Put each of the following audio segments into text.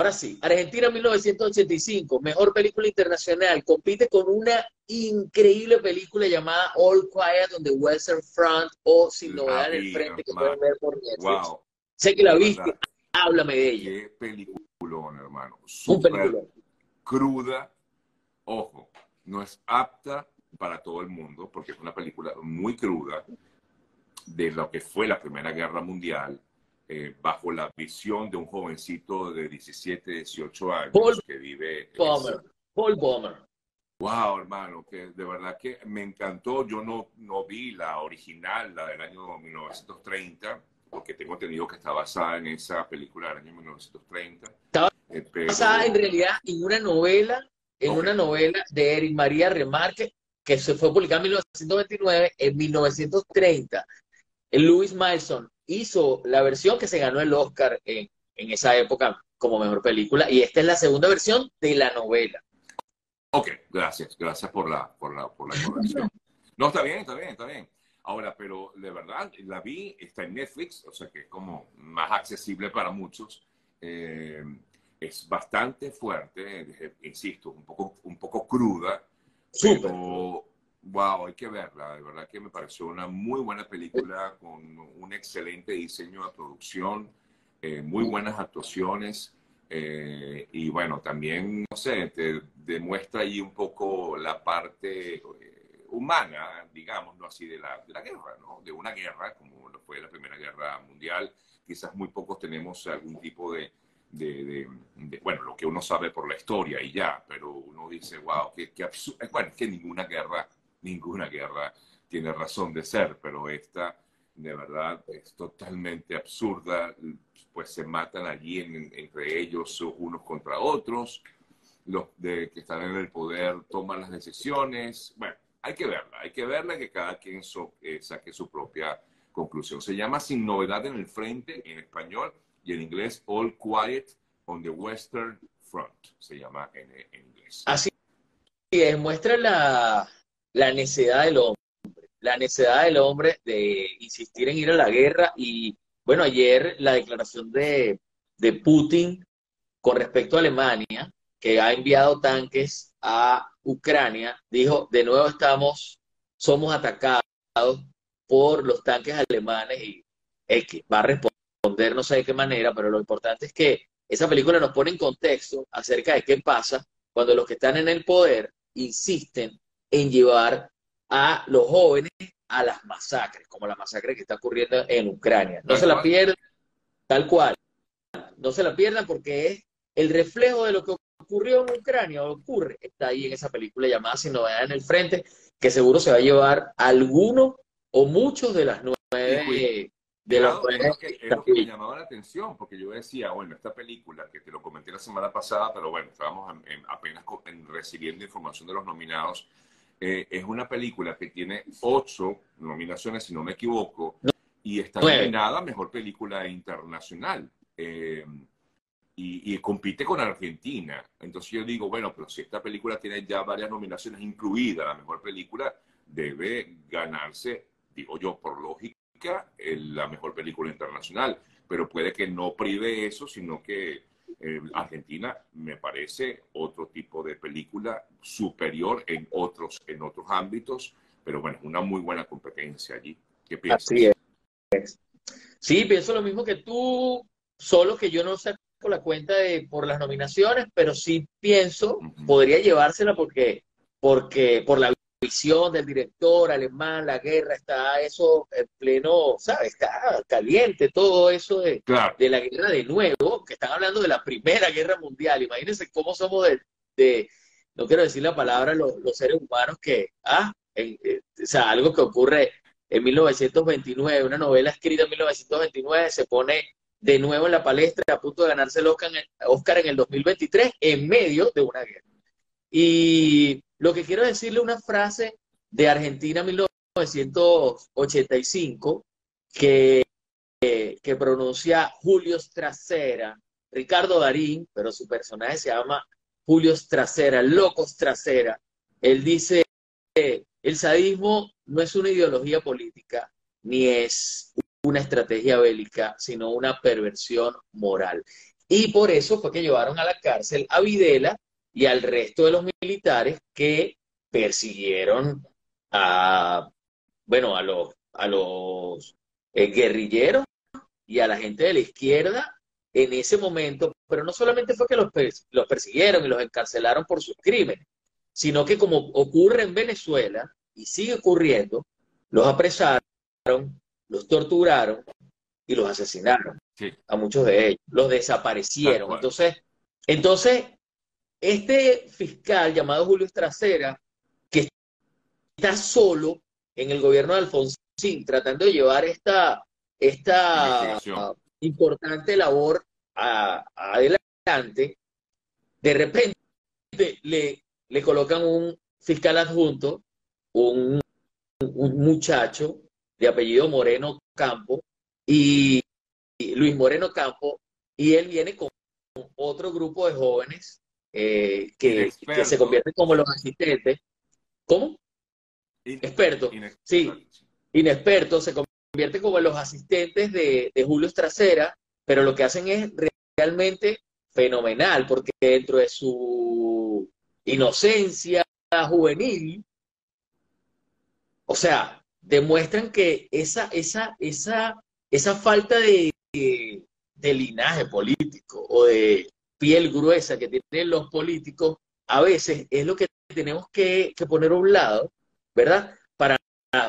Ahora sí, Argentina 1985, mejor película internacional, compite con una increíble película llamada All Quiet on the Western Front o Sin Novedad en el Frente que pueden ver por Netflix. Wow. Sé que la viste, háblame de ella. Qué peliculón, hermano. Super Un cruda, ojo, no es apta para todo el mundo porque es una película muy cruda de lo que fue la Primera Guerra Mundial eh, bajo la visión de un jovencito de 17, 18 años que vive... Bomber. Paul Bomber. Wow, hermano, que de verdad que me encantó. Yo no, no vi la original, la del año 1930, porque tengo entendido que está basada en esa película del año 1930. Está eh, basada en realidad en una novela, en una novela de Eric María Remarque, que se fue publicada en 1929, en 1930. Louis Milson hizo la versión que se ganó el Oscar en, esa época como mejor película y esta es la segunda versión de la novela. Ok, gracias, gracias por la, por la, por la información. No, está bien, está bien, está bien. Ahora, pero de verdad, la vi, está en Netflix, o sea que es como más accesible para muchos. Eh, es bastante fuerte, eh, insisto, un poco, un poco cruda, pero Wow, hay que verla. De verdad que me pareció una muy buena película con un excelente diseño de producción, eh, muy buenas actuaciones. Eh, y bueno, también, no sé, te demuestra ahí un poco la parte eh, humana, digámoslo así, de la, de la guerra, ¿no? De una guerra, como fue la Primera Guerra Mundial. Quizás muy pocos tenemos algún tipo de, de, bueno, lo que uno sabe por la historia y ya, pero uno dice, wow, qué, qué absurdo. Bueno, que ninguna guerra ninguna guerra tiene razón de ser, pero esta de verdad es totalmente absurda, pues se matan allí entre ellos unos contra otros, los de que están en el poder toman las decisiones, bueno, hay que verla, hay que verla que cada quien eh, saque su propia conclusión. Se llama Sin Novedad en el Frente en español y en inglés All Quiet on the Western Front, se llama en, inglés. Así es, muestra la, la necedad del hombre, la necedad del hombre de insistir en ir a la guerra y bueno, ayer la declaración de, de Putin con respecto a Alemania, que ha enviado tanques a Ucrania, dijo, de nuevo estamos, somos atacados por los tanques alemanes y que va a responder no sé de qué manera, pero lo importante es que esa película nos pone en contexto acerca de qué pasa cuando los que están en el poder insisten en llevar a los jóvenes a las masacres, como la masacre que está ocurriendo en Ucrania. No se la pierdan, tal cual. No se la pierdan porque es el reflejo de lo que ocurrió en Ucrania, o ocurre, está ahí en esa película llamada Sin Novedad en el Frente, que seguro se va a llevar alguno o muchos de las nueve de los es lo, que, es lo que me llamaba la atención, porque yo decía, bueno, esta película, que te lo comenté la semana pasada, pero bueno, estábamos apenas recibiendo información de los nominados, eh, es una película que tiene ocho nominaciones, si no me equivoco, y está nominada a Mejor Película Internacional. Eh, y, compite con Argentina. Entonces yo digo, bueno, pero si esta película tiene ya varias nominaciones, incluida la Mejor Película, debe ganarse, digo yo, por lógica, la Mejor Película Internacional. Pero puede que no prive eso, sino que eh, Argentina me parece otro tipo de película superior en otros, en otros ámbitos, pero bueno, una muy buena competencia allí. ¿Qué piensas? Así es. Sí, pienso lo mismo que tú, solo que yo no saco la cuenta de por las nominaciones, pero sí pienso, podría llevársela porque, porque por la visión del director alemán, la guerra, está eso en pleno, ¿sabes? Está caliente todo eso de, de la guerra de nuevo, que están hablando de la Primera Guerra Mundial. Imagínense cómo somos de, no quiero decir la palabra, los, seres humanos que, ah, eh, o sea, algo que ocurre en 1929, una novela escrita en 1929 se pone de nuevo en la palestra a punto de ganarse el Oscar en Oscar en el 2023 en medio de una guerra. Y lo que quiero decirle una frase de Argentina 1985 que, que pronuncia Julio Stracera, Ricardo Darín, pero su personaje se llama Julio Stracera, Locos Trasera. Él dice, el sadismo no es una ideología política, ni es una estrategia bélica, sino una perversión moral. Y por eso fue que llevaron a la cárcel a Videla y al resto de los militares que persiguieron a, bueno, a los, a los eh, guerrilleros y a la gente de la izquierda en ese momento, pero no solamente fue que los, los persiguieron y los encarcelaron por sus crímenes, sino que como ocurre en Venezuela y sigue ocurriendo, los apresaron, los torturaron y los asesinaron a muchos de ellos, los desaparecieron. Entonces, entonces, este fiscal llamado Julio Estracera, que está solo en el gobierno de Alfonsín, tratando de llevar esta, esta importante labor adelante, de repente le, le colocan un fiscal adjunto, un, un muchacho de apellido Moreno Campo, y Luis Moreno Campo, y él viene con otro grupo de jóvenes eh, que, se convierten como los asistentes. ¿Cómo? Expertos. Sí, inexpertos, se convierten como los asistentes de, de Julio Estracera, pero lo que hacen es realmente fenomenal, porque dentro de su inocencia juvenil, o sea, demuestran que esa, esa, esa, esa falta de, de, linaje político o de piel gruesa que tienen los políticos, a veces es lo que tenemos que, poner a un lado, ¿verdad? Para,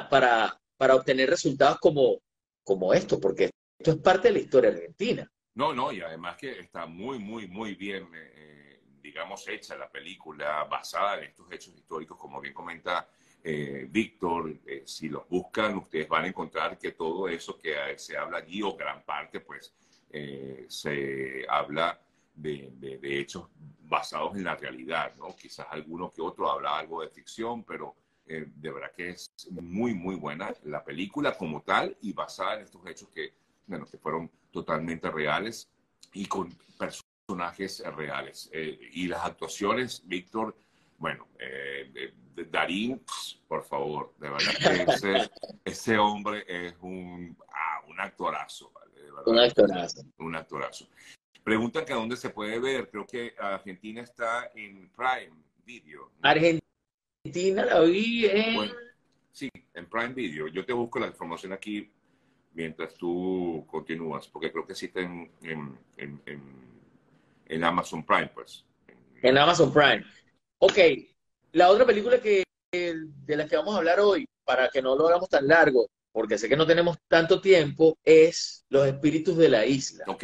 para, para obtener resultados como, como esto, porque esto es parte de la historia argentina. No, no, y además que está muy, muy, muy bien, eh, digamos, hecha la película basada en estos hechos históricos, como bien comenta eh, Víctor, eh, si los buscan, ustedes van a encontrar que todo eso que se habla allí, o gran parte, pues, se habla de, de, hechos basados en la realidad, ¿no? Quizás alguno que otro habla algo de ficción, pero de verdad que es muy, muy buena la película como tal y basada en estos hechos que, bueno, que fueron totalmente reales y con personajes reales. Eh, y las actuaciones, Víctor, bueno, eh, Darín, por favor, de verdad que ese, ese hombre es un, ah, un actorazo. un actorazo. Un actorazo. Preguntan que a dónde se puede ver. Creo que Argentina está en Prime Video. Argentina la vi en... sí, en Prime Video. Yo te busco la información aquí mientras tú continúas, porque creo que sí está en, en, Amazon Prime, pues. En Amazon Prime. Ok, la otra película que de la que vamos a hablar hoy, para que no lo hagamos tan largo, porque sé que no tenemos tanto tiempo, es Los Espíritus de la Isla. Ok.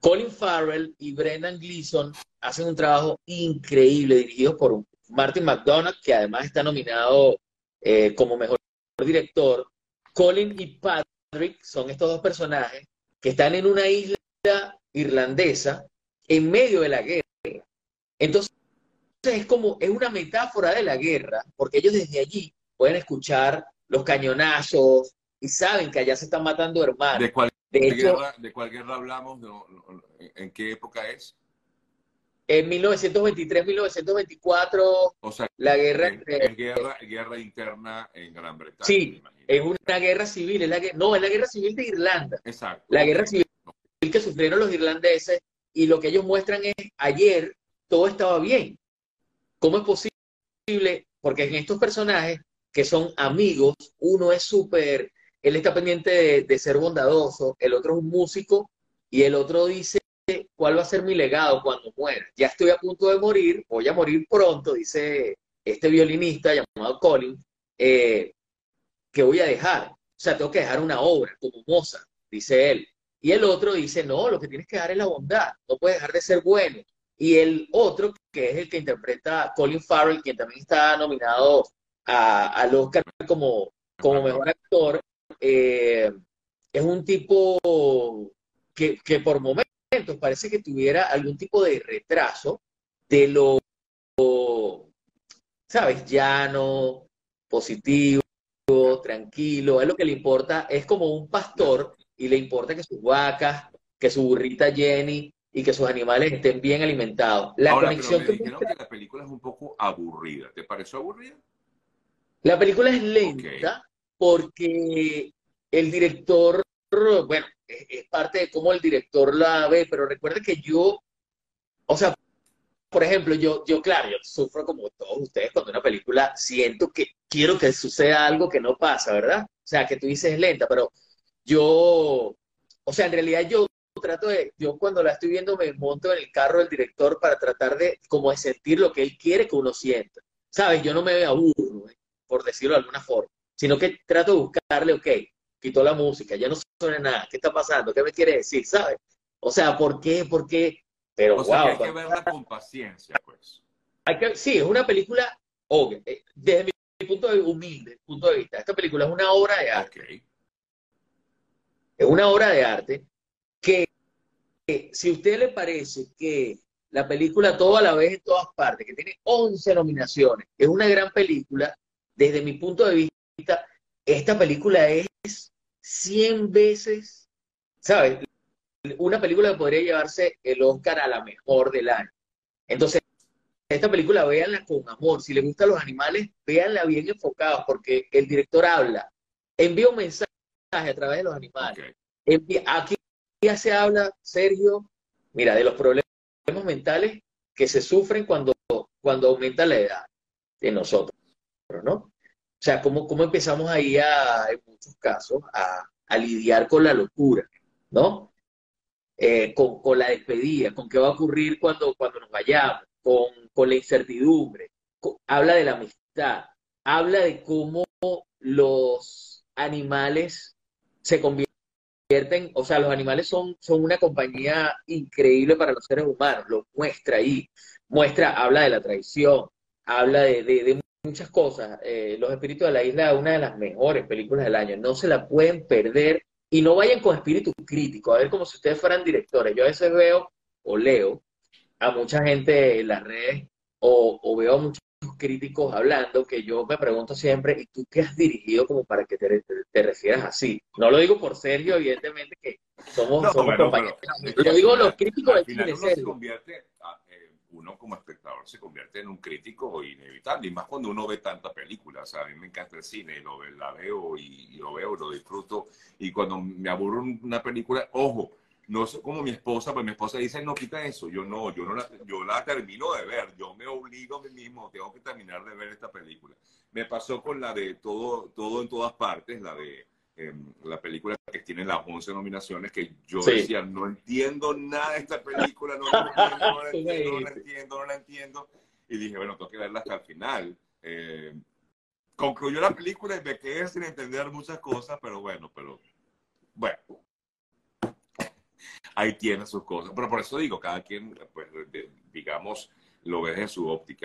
Colin Farrell y Brendan Gleeson hacen un trabajo increíble dirigido por Martin McDonagh, que además está nominado eh, como mejor director Colin y Patrick son estos dos personajes que están en una isla irlandesa en medio de la guerra. Entonces es como, es una metáfora de la guerra, porque ellos desde allí pueden escuchar los cañonazos y saben que allá se están matando hermanos. ¿De cuál, guerra, ¿de cuál guerra hablamos? ¿En qué época es? En 1923-1924, o sea, la guerra, es, guerra, guerra interna en Gran Bretaña. Sí, es una guerra civil, es la, no, es la guerra civil de Irlanda. Exacto. La guerra civil que sufrieron los irlandeses y lo que ellos muestran es, ayer todo estaba bien. ¿Cómo es posible? Porque en estos personajes que son amigos, uno es súper, él está pendiente de, ser bondadoso, el otro es un músico y el otro dice, ¿cuál va a ser mi legado cuando muera? Ya estoy a punto de morir, voy a morir pronto, dice este violinista llamado Colin, eh, ¿qué voy a dejar? O sea, tengo que dejar una obra como Mozart, dice él. Y el otro dice, no, lo que tienes que dar es la bondad, no puedes dejar de ser bueno. Y el otro, que es el que interpreta Colin Farrell, quien también está nominado al Oscar como, como mejor actor, eh, es un tipo que, que por momentos parece que tuviera algún tipo de retraso de lo, ¿sabes? Llano, positivo, tranquilo. Es lo que le importa, es como un pastor y le importa que sus vacas, que su burrita Jenny y que sus animales estén bien alimentados. La conexión que, la película es un poco aburrida. ¿Te pareció aburrida? La película es lenta porque el director, bueno, es, es parte de cómo el director la ve, pero recuerde que yo, o sea, por ejemplo, yo, yo, claro, yo sufro como todos ustedes cuando una película siento que quiero que suceda algo que no pasa, ¿verdad? O sea, que tú dices lenta, pero yo, o sea, en realidad yo trato de, yo cuando la estoy viendo me monto en el carro del director para tratar de, como de sentir lo que él quiere que uno sienta. ¿Sabes? Yo no me aburro, ¿eh? por decirlo de alguna forma, sino que trato de buscarle, ok, quitó la música, ya no suena nada, ¿qué está pasando? ¿Qué me quiere decir? ¿Sabes? O sea, ¿por qué? ¿Por qué? Pero, O sea, que hay que verla con paciencia, pues. hay que- sí, es una película, eh, desde mi punto de humilde punto de vista, esta película es una obra de arte, es una obra de arte que, que si a usted le parece que la película todo a la vez en todas partes, que tiene 11 nominaciones, es una gran película, desde mi punto de vista, esta película es 100 veces, ¿sabes? Una película que podría llevarse el Oscar a la mejor del año. Entonces, esta película véanla con amor. Si les gustan los animales, véanla bien enfocados, porque el director habla, envía un mensaje a través de los animales. aquí ya se habla, Sergio, mira, de los problemas mentales que se sufren cuando, cuando aumenta la edad de nosotros, ¿no? O sea, cómo, cómo empezamos ahí a, en muchos casos, a, a lidiar con la locura, ¿no? Eh, con, con la despedida, con qué va a ocurrir cuando, cuando nos vayamos, con, con la incertidumbre. Habla de la amistad, habla de cómo los animales se convierten, o sea, los animales son, son una compañía increíble para los seres humanos, lo muestra ahí, muestra, habla de la traición, habla de muchas cosas. Eh, Los Espíritus de la Isla es una de las mejores películas del año, no se la pueden perder y no vayan con espíritu crítico, a ver como si ustedes fueran directores. Yo a veces veo o leo a mucha gente en las redes o, o veo a muchos críticos hablando que yo me pregunto siempre, ¿y tú qué has dirigido como para que te, te- te refieras así? No lo digo por Sergio, evidentemente, que somos, No, somos bueno, compañeros. pero Lo digo los críticos al de cine, uno se Sergio. convierte, a- uno como espectador se convierte en un crítico inevitable, y más cuando uno ve tanta película. O sea, a mí me encanta el cine, lo, la veo y, y lo veo, lo disfruto. Y cuando me aburro una película, ojo, no soy como mi esposa, pues mi esposa dice, no, quita eso. Yo no, yo no la, yo la termino de ver, yo me obligo a mí mismo, tengo que terminar de ver esta película. Me pasó con la de todo, todo en todas partes, la de eh, la película que tiene las 11 nominaciones, que yo Sí. decía, no entiendo nada de esta película, no la entiendo, no la entiendo, no la entiendo, no la entiendo. Y dije, bueno, tengo que verla hasta el final. Eh, concluyó la película y me quedé sin entender muchas cosas, pero bueno, pero bueno. Ahí tiene sus cosas. Pero por eso digo, cada quien, pues, digamos, lo ve desde su óptica.